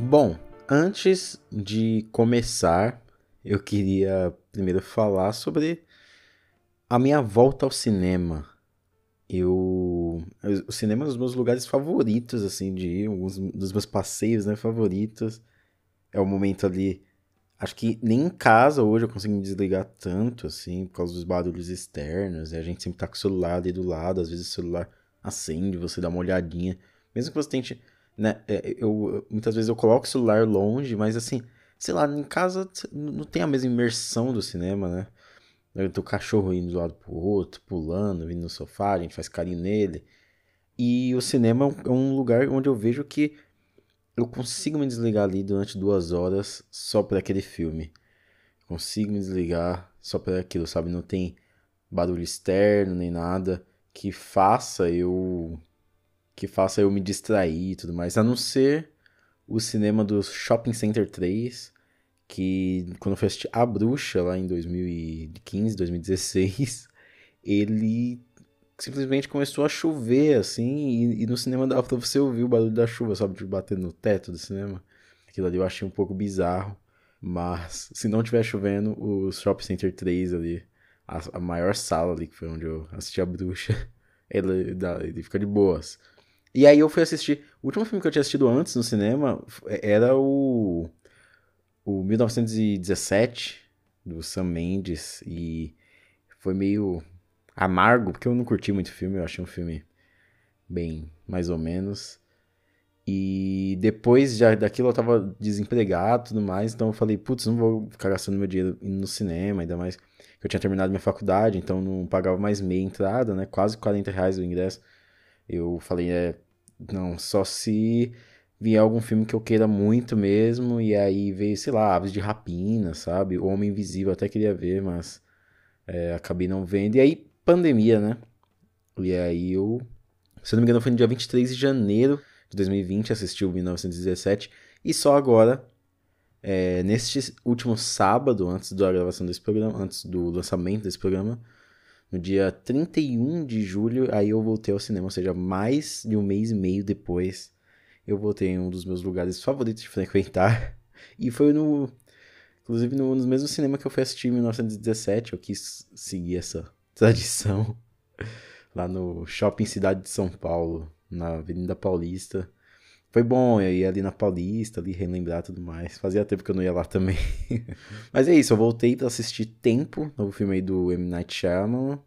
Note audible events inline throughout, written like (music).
Bom, antes de começar, eu queria primeiro falar sobre a minha volta ao cinema. Eu. O cinema é um dos meus lugares favoritos, assim, de ir, um dos meus passeios, né, favoritos. É o momento ali. Acho que nem em casa hoje eu consigo me desligar tanto, assim, por causa dos barulhos externos. E a gente sempre tá com o celular ali do lado, às vezes o celular acende, você dá uma olhadinha. Mesmo que você tente. Né, é, eu, muitas vezes eu coloco o celular longe, mas assim, sei lá, em casa não tem a mesma imersão do cinema, né? O cachorro indo de um lado pro outro, pulando, vindo no sofá, a gente faz carinho nele. E o cinema é um lugar onde eu vejo que eu consigo me desligar ali durante duas horas só para aquele filme. Consigo me desligar só para aquilo, sabe? Não tem barulho externo nem nada que faça eu que faça eu me distrair e tudo mais, a não ser o cinema do Shopping Center 3, que quando eu fui assistir A Bruxa lá em 2015, 2016, (laughs) ele simplesmente começou a chover, assim, e, e, no cinema dava pra você ouvir o barulho da chuva, sabe, de bater no teto do cinema. Aquilo ali eu achei um pouco bizarro, mas se não tiver chovendo, o Shopping Center 3 ali, a, a maior sala ali, que foi onde eu assisti a bruxa, (laughs) ele, ele fica de boas. E aí eu fui assistir, o último filme que eu tinha assistido antes no cinema era o, o 1917, do Sam Mendes, e foi meio amargo, porque eu não curti muito o filme, eu achei um filme bem mais ou menos. E depois já daquilo eu tava desempregado e tudo mais, então eu falei, putz, não vou ficar gastando meu dinheiro indo no cinema, ainda mais que eu tinha terminado minha faculdade, então não pagava mais meia entrada, né? Quase 40 reais o ingresso. Eu falei, é, não, só se vier algum filme que eu queira muito mesmo, e aí veio, sei lá, Aves de Rapina, sabe? O Homem Invisível, até queria ver, mas é, acabei não vendo. E aí pandemia, né? E aí eu, se não me engano, foi no dia 23 de janeiro de 2020, assisti o 1917, e só agora, é, neste último sábado, antes da gravação desse programa, antes do lançamento desse programa, no dia 31 de julho, aí eu voltei ao cinema, ou seja, mais de um mês e meio depois, eu voltei em um dos meus lugares favoritos de frequentar, e foi no, inclusive no, no mesmo cinema que eu fui assistir em 1917, eu quis seguir essa (laughs) tradição lá no Shopping Cidade de São Paulo, na Avenida Paulista. Foi bom eu ali na Paulista, ali relembrar tudo mais. Fazia tempo que eu não ia lá também. (laughs) Mas é isso, eu voltei para assistir Tempo, novo filme aí do M. Night Shyamalan.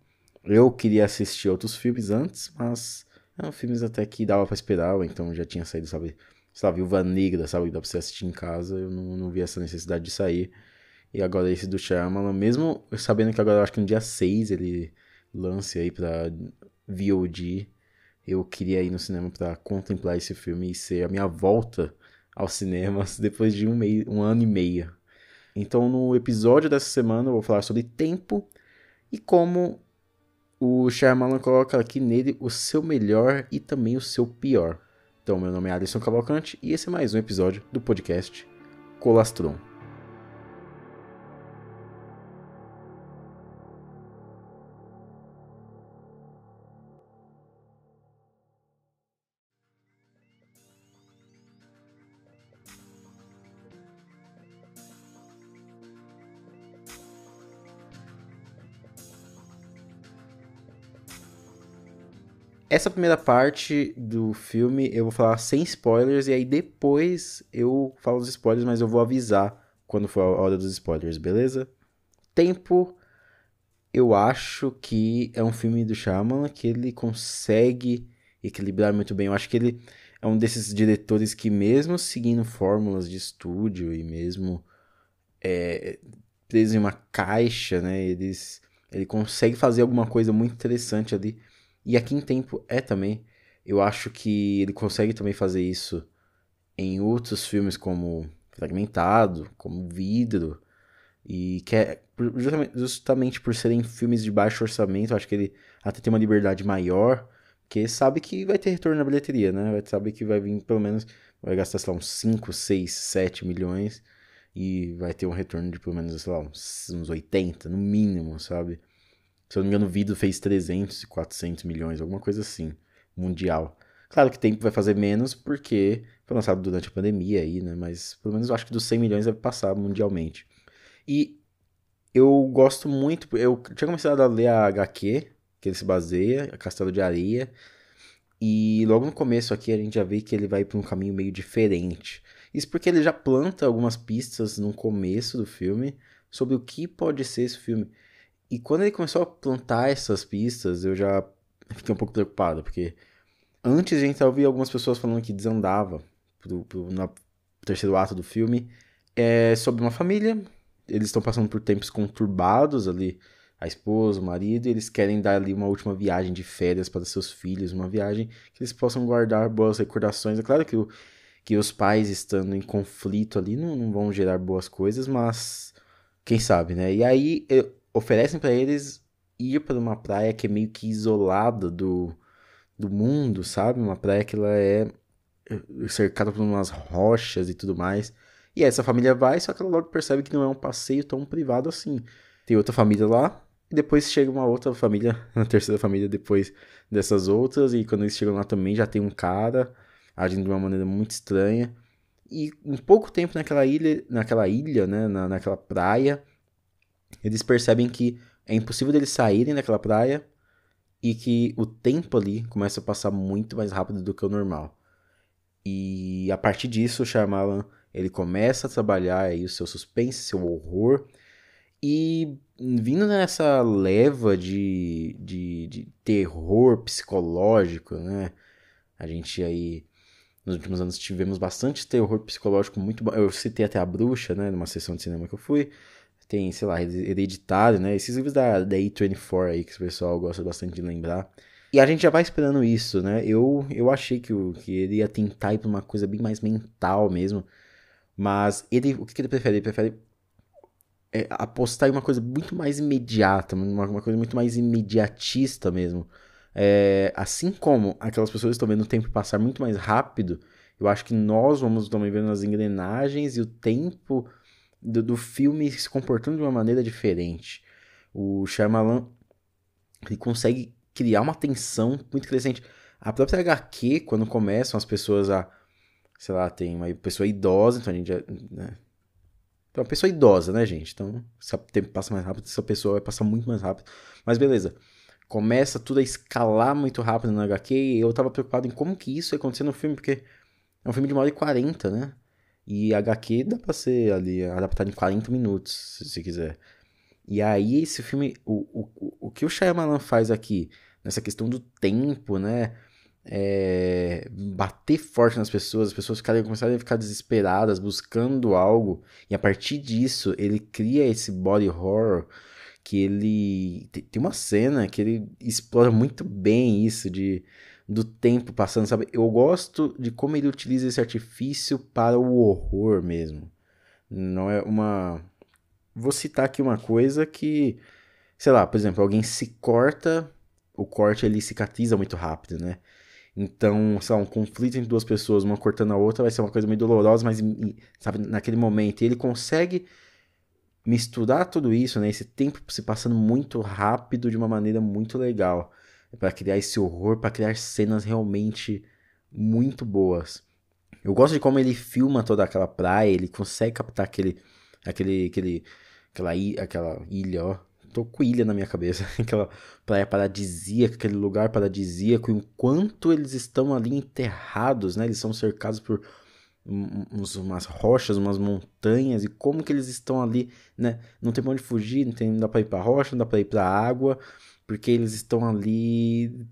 Eu queria assistir outros filmes antes, mas eram filmes até que dava para esperar, então já tinha saído, sabe? Sei lá, Viúva Negra, sabe? Que dá pra você assistir em casa. Eu não, não vi essa necessidade de sair. E agora esse do Shyamalan, mesmo sabendo que agora eu acho que no dia 6 ele lance aí pra VOD, eu queria ir no cinema para contemplar esse filme e ser a minha volta aos cinemas (laughs) depois de um, meio, um ano e meio. Então no episódio dessa semana eu vou falar sobre tempo e como o Shyamalan coloca aqui nele o seu melhor e também o seu pior. Então meu nome é Alisson Cavalcante e esse é mais um episódio do podcast Colastron. Essa primeira parte do filme eu vou falar sem spoilers, e aí depois eu falo os spoilers, mas eu vou avisar quando for a hora dos spoilers, beleza? Tempo, eu acho que é um filme do Shyamalan que ele consegue equilibrar muito bem. Eu acho que ele é um desses diretores que mesmo seguindo fórmulas de estúdio e mesmo é, preso em uma caixa, né? Eles, ele consegue fazer alguma coisa muito interessante ali e aqui em Tempo é também. Eu acho que ele consegue também fazer isso em outros filmes como Fragmentado, como Vidro. E que é justamente, por serem filmes de baixo orçamento, acho que ele até tem uma liberdade maior, porque sabe que vai ter retorno na bilheteria, né? Vai saber que vai vir pelo menos, vai gastar, sei lá, uns 5, 6, 7 milhões e vai ter um retorno de pelo menos, sei lá, uns, uns 80 no mínimo, sabe? Se eu não me engano, o Vido fez 300 e 400 milhões, alguma coisa assim, mundial. Claro que tempo vai fazer menos, porque Foi lançado durante a pandemia aí, né? Mas pelo menos eu acho que dos 100 milhões deve passar mundialmente. E eu gosto muito, eu tinha começado a ler a HQ, que ele se baseia, Castelo de Areia, e logo no começo aqui a gente já vê que ele vai para um caminho meio diferente. Isso porque ele já planta algumas pistas no começo do filme sobre o que pode ser esse filme. E quando ele começou a plantar essas pistas, eu já fiquei um pouco preocupado, porque antes a gente ouvia algumas pessoas falando que desandava pro, pro, no terceiro ato do filme. É sobre uma família, eles estão passando por tempos conturbados ali a esposa, o marido, e eles querem dar ali uma última viagem de férias para seus filhos, uma viagem que eles possam guardar boas recordações. É claro que, o, que os pais estando em conflito ali não, não vão gerar boas coisas, mas quem sabe, né? E aí oferecem para eles ir para uma praia que é meio que isolada do, do mundo, sabe? Uma praia que ela é cercada por umas rochas e tudo mais. E essa família vai, só que ela logo percebe que não é um passeio tão privado assim. Tem outra família lá, e depois chega uma outra família, (laughs) uma terceira família depois dessas outras, e quando eles chegam lá também já tem um cara agindo de uma maneira muito estranha. E em pouco tempo naquela ilha, naquela ilha, né, na, naquela praia, eles percebem que é impossível deles saírem daquela praia e que o tempo ali começa a passar muito mais rápido do que o normal. E a partir disso, o Shyamalan, ele começa a trabalhar aí o seu suspense, seu horror, e vindo nessa leva de, de, de terror psicológico, né? A gente aí, nos últimos anos, tivemos bastante terror psicológico muito bom. Eu citei até A Bruxa, né? Numa sessão de cinema que eu fui. Tem, sei lá, Hereditário, né? Esses livros da, da A24 aí, que o pessoal gosta bastante de lembrar. E a gente já vai esperando isso, né? Eu, eu achei que, que ele ia tentar ir pra uma coisa bem mais mental mesmo. Mas ele, o que, que ele prefere? Ele prefere é, apostar em uma coisa muito mais imediata, uma, uma coisa muito mais imediatista mesmo. É, assim como aquelas pessoas estão vendo o tempo passar muito mais rápido, eu acho que nós vamos também vendo as engrenagens e o tempo do, do filme se comportando de uma maneira diferente. O Shyamalan ele consegue criar uma tensão muito crescente. A própria HQ, quando começam as pessoas a, sei lá, tem uma pessoa idosa, então a gente né, então, uma pessoa idosa, né, gente? Então, se o tempo passa mais rápido, essa pessoa vai passar muito mais rápido. Mas beleza. Começa tudo a escalar muito rápido na HQ e eu tava preocupado em como que isso ia acontecer no filme, porque é um filme de uma hora e 40, né? E HQ dá pra ser ali adaptado em 40 minutos, se você quiser. E aí, esse filme, o, o, o que o Shyamalan faz aqui, nessa questão do tempo, né? é, bater forte nas pessoas, as pessoas ficarem, começarem a ficar desesperadas, buscando algo, e a partir disso ele cria esse body horror que ele tem uma cena que ele explora muito bem isso de do tempo passando, sabe? Eu gosto de como ele utiliza esse artifício para o horror mesmo. Não é uma Vou citar aqui uma coisa que, sei lá, por exemplo, alguém se corta, o corte ele cicatriza muito rápido, né? Então, sei lá, um conflito entre duas pessoas, uma cortando a outra, vai ser uma coisa meio dolorosa, mas, sabe, naquele momento. E ele consegue misturar tudo isso, né? Esse tempo se passando muito rápido de uma maneira muito legal. Para criar esse horror, para criar cenas realmente muito boas. Eu gosto de como ele filma toda aquela praia, ele consegue captar aquele, aquele, aquele, aquela, aquela ilha, ó, tô com ilha na minha cabeça. (laughs) Aquela praia paradisíaca, aquele lugar paradisíaco. Enquanto eles estão ali enterrados, né? Eles são cercados por uns, umas rochas, umas montanhas. E como que eles estão ali, né? Não tem pra onde fugir, não, tem, não dá pra ir pra rocha, não dá pra ir pra água. Porque eles estão ali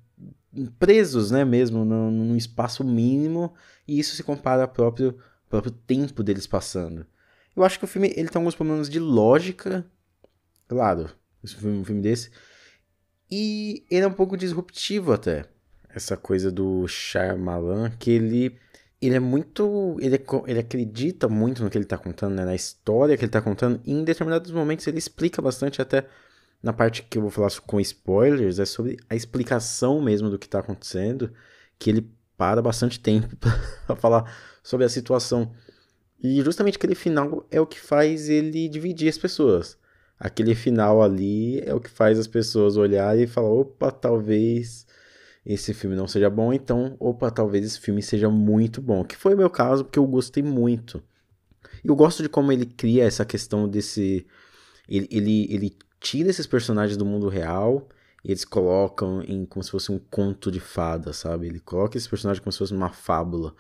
presos, né? Mesmo num, espaço mínimo. E isso se compara ao próprio, próprio tempo deles passando. Eu acho que o filme ele tem alguns problemas de lógica, claro, um filme desse. E ele é um pouco disruptivo até. Essa coisa do Shyamalan, que ele ele é muito. Ele, ele acredita muito no que ele está contando, né? na história que ele está contando. E em determinados momentos ele explica bastante, até na parte que eu vou falar com spoilers, é sobre a explicação mesmo do que está acontecendo. Que ele para bastante tempo (laughs) para falar sobre a situação. E justamente aquele final é o que faz ele dividir as pessoas aquele final ali é o que faz as pessoas olharem e falar, opa, talvez esse filme não seja bom, então, opa, talvez esse filme seja muito bom. Que foi o meu caso, porque eu gostei muito. E eu gosto de como ele cria essa questão desse. Ele, ele, ele tira esses personagens do mundo real e eles colocam em como se fosse um conto de fada, sabe? Ele coloca esses personagens como se fosse uma fábula.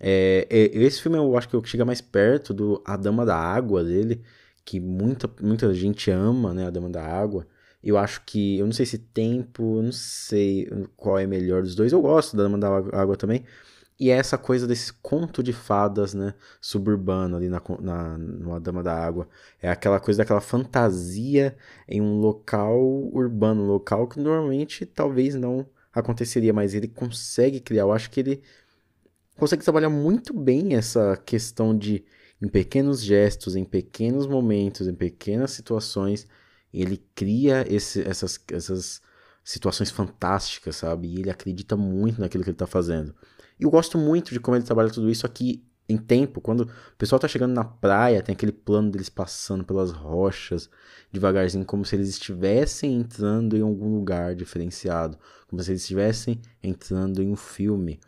É, é, esse filme eu acho que é chega mais perto do A Dama da Água dele, que muita, muita gente ama, né? A Dama da Água. Eu acho que. Eu não sei se tempo, eu não sei qual é melhor dos dois. Eu gosto da Dama da Água também. E é essa coisa desse conto de fadas, né? Suburbano ali na, na, numa Dama da Água. É aquela coisa daquela fantasia em um local urbano, local que normalmente talvez não aconteceria, mas ele consegue criar. Eu acho que ele consegue trabalhar muito bem essa questão de, em pequenos gestos, em pequenos momentos, em pequenas situações, ele cria esse, essas, essas situações fantásticas, sabe? E ele acredita muito naquilo que ele está fazendo. E eu gosto muito de como ele trabalha tudo isso aqui em tempo, quando o pessoal tá chegando na praia, tem aquele plano deles passando pelas rochas, devagarzinho, como se eles estivessem entrando em algum lugar diferenciado, como se eles estivessem entrando em um filme.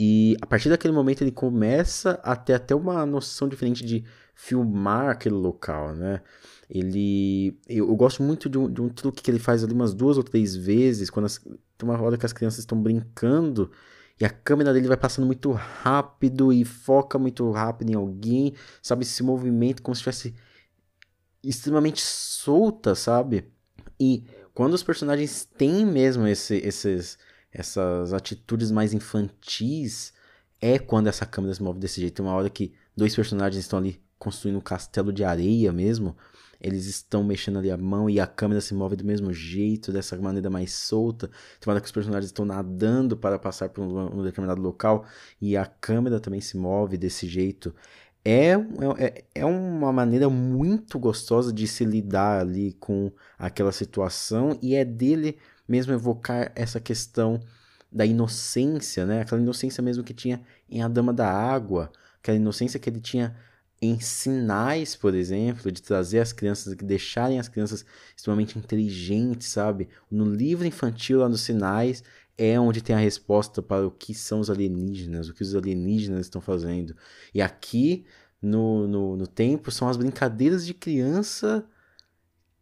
E a partir daquele momento ele começa a ter até uma noção diferente de filmar aquele local, né? Ele. Eu, eu gosto muito de um, de um, truque que ele faz ali umas duas ou três vezes, quando as, tem uma hora que as crianças estão brincando e a câmera dele vai passando muito rápido e foca muito rápido em alguém, sabe? Esse movimento como se estivesse extremamente solta, sabe? E quando os personagens têm mesmo esse, esses, essas atitudes mais infantis, é quando essa câmera se move desse jeito. Tem uma hora que dois personagens estão ali construindo um castelo de areia mesmo, eles estão mexendo ali a mão e a câmera se move do mesmo jeito, dessa maneira mais solta. Hora que os personagens estão nadando para passar por um, um determinado local e a câmera também se move desse jeito. É, é, é uma maneira muito gostosa de se lidar ali com aquela situação e é dele mesmo evocar essa questão da inocência, né? Aquela inocência mesmo que tinha em A Dama da Água, aquela inocência que ele tinha em sinais, por exemplo, de trazer as crianças, de deixarem as crianças extremamente inteligentes, sabe? No livro infantil lá nos sinais é onde tem a resposta para o que são os alienígenas, o que os alienígenas estão fazendo. E aqui no, no, no tempo são as brincadeiras de criança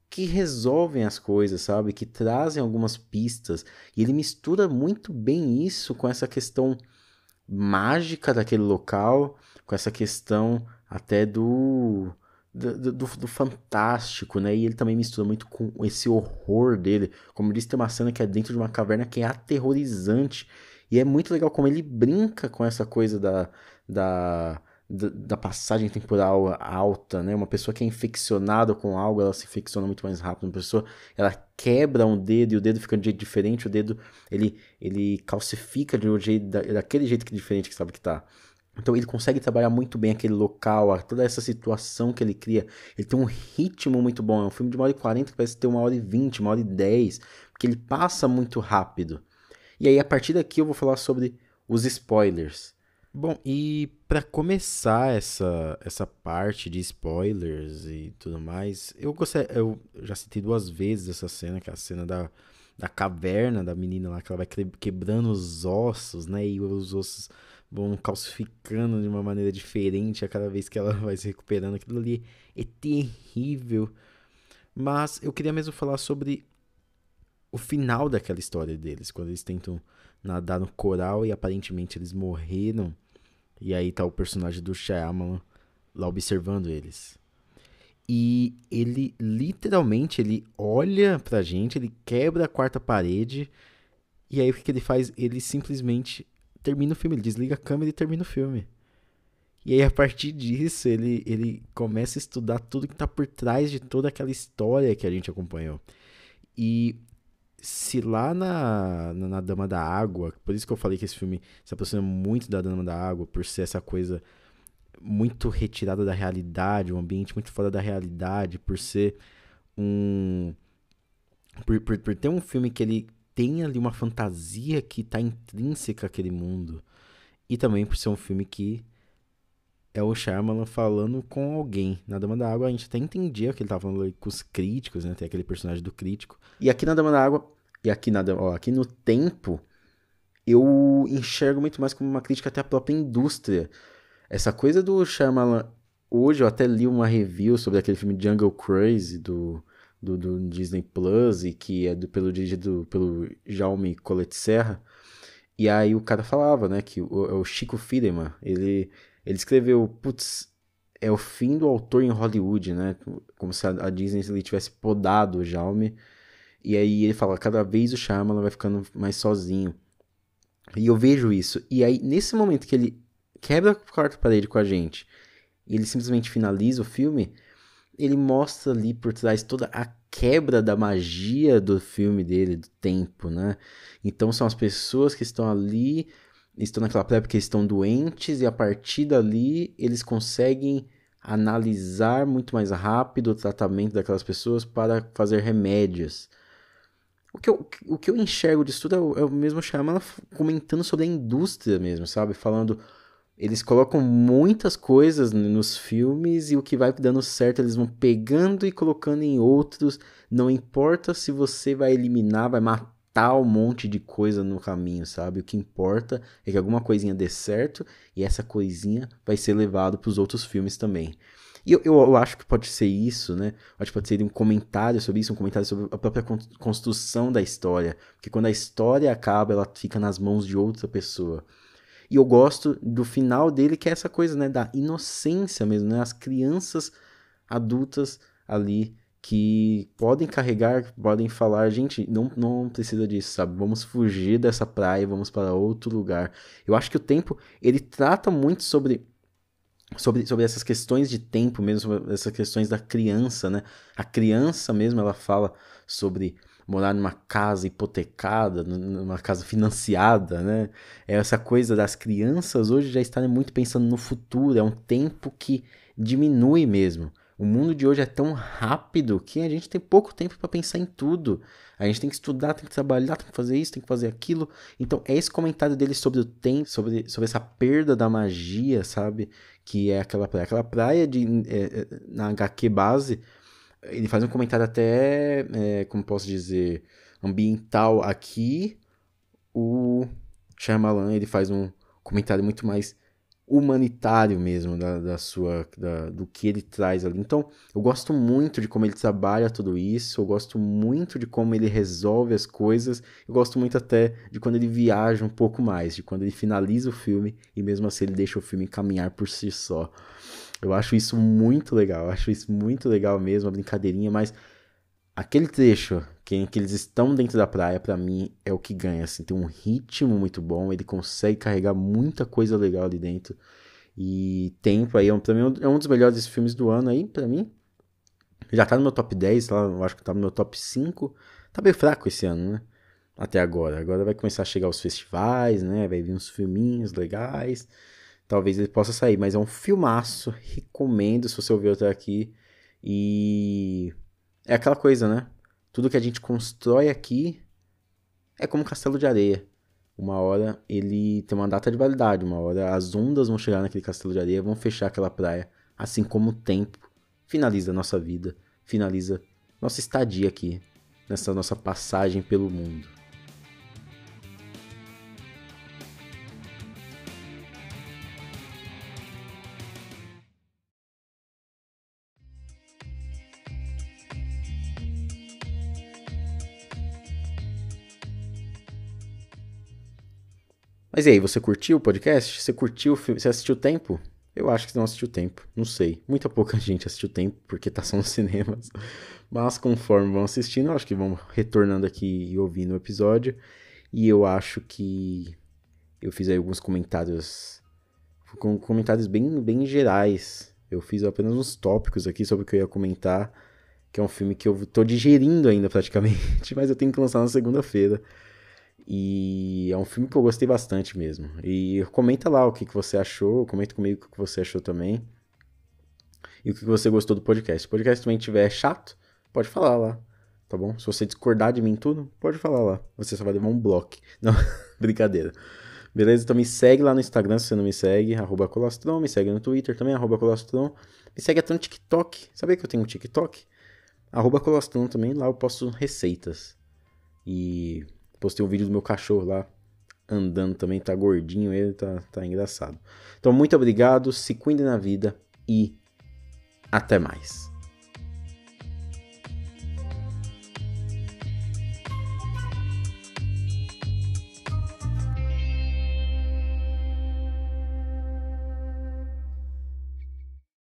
que resolvem as coisas, sabe? Que trazem algumas pistas. E ele mistura muito bem isso com essa questão mágica daquele local, com essa questão até do do, do, do, fantástico, né? E ele também mistura muito com esse horror dele. Como eu disse, tem uma cena que é dentro de uma caverna que é aterrorizante. E é muito legal como ele brinca com essa coisa da, da, da, da passagem temporal alta, né? Uma pessoa que é infeccionada com algo, ela se infecciona muito mais rápido. Uma pessoa, ela quebra um dedo e o dedo fica de um jeito diferente. O dedo, ele, ele calcifica de um jeito, daquele jeito que é diferente que sabe que tá. Então ele consegue trabalhar muito bem aquele local, toda essa situação que ele cria. Ele tem um ritmo muito bom. É um filme de uma hora e quarenta que parece ter uma hora e vinte, uma hora e dez, porque ele passa muito rápido. E aí a partir daqui eu vou falar sobre os spoilers. Bom, e para começar essa, essa parte de spoilers e tudo mais, eu eu já citei duas vezes essa cena, que é a cena da, da caverna da menina lá, que ela vai quebrando os ossos, né? E os ossos vão calcificando de uma maneira diferente a cada vez que ela (laughs) vai se recuperando. Aquilo ali é terrível. Mas eu queria mesmo falar sobre o final daquela história deles, quando eles tentam nadar no coral e aparentemente eles morreram. E aí tá o personagem do Shyamalan lá observando eles. E ele literalmente ele olha pra gente, ele quebra a quarta parede. E aí o que, que ele faz? Ele simplesmente termina o filme, ele desliga a câmera e termina o filme. E aí, a partir disso, ele, ele começa a estudar tudo que tá por trás de toda aquela história que a gente acompanhou. E se lá na, na, na, Dama da Água, por isso que eu falei que esse filme se aproxima muito da Dama da Água, por ser essa coisa muito retirada da realidade, um ambiente muito fora da realidade, por ser um. Por, por, por ter um filme que ele tem ali uma fantasia que está intrínseca àquele mundo. E também por ser um filme que é o Shyamalan falando com alguém. Na Dama da Água a gente até entendia que ele estava falando com os críticos, né? Tem aquele personagem do crítico. E aqui na Dama da Água e aqui nada, ó, aqui no tempo, eu enxergo muito mais como uma crítica até à própria indústria. Essa coisa do Shyamalan, hoje eu até li uma review sobre aquele filme Jungle Crazy do, do, do Disney Plus e que é do, pelo dirigido pelo Jaume Colette Serra. E aí o cara falava, né, que o, o Chico Firman, ele, ele escreveu, putz, é o fim do autor em Hollywood, né? Como se a, Disney ele tivesse podado o Jaume. E aí ele fala, cada vez o Shyamalan vai ficando mais sozinho. E eu vejo isso. E aí, nesse momento que ele quebra a quarta parede com a gente, e ele simplesmente finaliza o filme, ele mostra ali por trás toda a quebra da magia do filme dele, do tempo, né? Então são as pessoas que estão ali, estão naquela praia porque estão doentes, e a partir dali eles conseguem analisar muito mais rápido o tratamento daquelas pessoas para fazer remédios. O que eu, o que eu enxergo disso tudo é o, é o mesmo Shyamalan comentando sobre a indústria mesmo, sabe? Falando, eles colocam muitas coisas nos filmes e o que vai dando certo eles vão pegando e colocando em outros. Não importa se você vai eliminar, vai matar um monte de coisa no caminho, sabe? O que importa é que alguma coisinha dê certo e essa coisinha vai ser levado para os outros filmes também. E eu, eu, eu, acho que pode ser isso, né? Acho que pode ser um comentário sobre isso, um comentário sobre a própria construção da história. Porque quando a história acaba, ela fica nas mãos de outra pessoa. E eu gosto do final dele, que é essa coisa, né? Da inocência mesmo, né? As crianças adultas ali que podem carregar, podem falar, gente, não, não precisa disso, sabe? Vamos fugir dessa praia, vamos para outro lugar. Eu acho que o tempo, ele trata muito sobre sobre, sobre essas questões de tempo mesmo, sobre essas questões da criança, né? A criança mesmo, ela fala sobre morar numa casa hipotecada, numa casa financiada, né? É essa coisa das crianças hoje já estarem muito pensando no futuro, é um tempo que diminui mesmo. O mundo de hoje é tão rápido que a gente tem pouco tempo para pensar em tudo. A gente tem que estudar, tem que trabalhar, tem que fazer isso, tem que fazer aquilo. Então, é esse comentário dele sobre o tempo, sobre, sobre essa perda da magia, sabe? Que é aquela praia. Aquela praia de, é, é na HQ base, ele faz um comentário até, é, como posso dizer, ambiental aqui. O Shyamalan, ele faz um comentário muito mais humanitário mesmo da, da sua da, do que ele traz ali. Então, eu gosto muito de como ele trabalha tudo isso, eu gosto muito de como ele resolve as coisas, eu gosto muito até de quando ele viaja um pouco mais, de quando ele finaliza o filme e mesmo assim ele deixa o filme caminhar por si só. Eu acho isso muito legal, eu acho isso muito legal mesmo, a brincadeirinha, mas aquele trecho que, que eles estão dentro da praia, para mim, é o que ganha. Assim, tem um ritmo muito bom, ele consegue carregar muita coisa legal ali dentro. E tempo aí, é pra mim, é um dos melhores filmes do ano aí, para mim. Já tá no meu top 10, tá, eu acho que tá no meu top 5. Tá bem fraco esse ano, né? Até agora. Agora vai começar a chegar os festivais, né? Vai vir uns filminhos legais. Talvez ele possa sair, mas é um filmaço. Recomendo se você ouviu até aqui. E é aquela coisa, né? Tudo que a gente constrói aqui é como um castelo de areia. Uma hora ele tem uma data de validade, uma hora as ondas vão chegar naquele castelo de areia, vão fechar aquela praia, assim como o tempo finaliza a nossa vida, finaliza nossa estadia aqui, nessa nossa passagem pelo mundo. Mas e aí, você curtiu o podcast? Você curtiu o filme? Você assistiu o Tempo? Eu acho que não assistiu o Tempo. Não sei. Muita pouca (laughs) gente assistiu o Tempo porque tá só nos (laughs) cinemas. Mas conforme vão assistindo, eu acho que vão retornando aqui e ouvindo o episódio. E eu acho que eu fiz aí alguns comentários. Com comentários bem, bem gerais. Eu fiz apenas uns tópicos aqui sobre o que eu ia comentar. Que é um filme que eu tô digerindo ainda praticamente. (laughs) Mas eu tenho que lançar na segunda-feira. E é um filme que eu gostei bastante mesmo. E comenta lá o que, que você achou, comenta comigo o que você achou também. E o que você gostou do podcast. Se o podcast também estiver chato, pode falar lá, tá bom? Se você discordar de mim tudo, pode falar lá. Você só vai levar um bloco. (laughs) Não, (laughs) brincadeira. Beleza? Então me segue lá no Instagram se você não me segue, arroba colostron. Me segue no Twitter também, arroba colostron. Me segue até no TikTok. Sabia que eu tenho um TikTok? Arroba colostron também, lá eu posto receitas. E postei um vídeo do meu cachorro lá andando também, tá gordinho, ele tá, tá engraçado. Então, muito obrigado, se cuide na vida e até mais.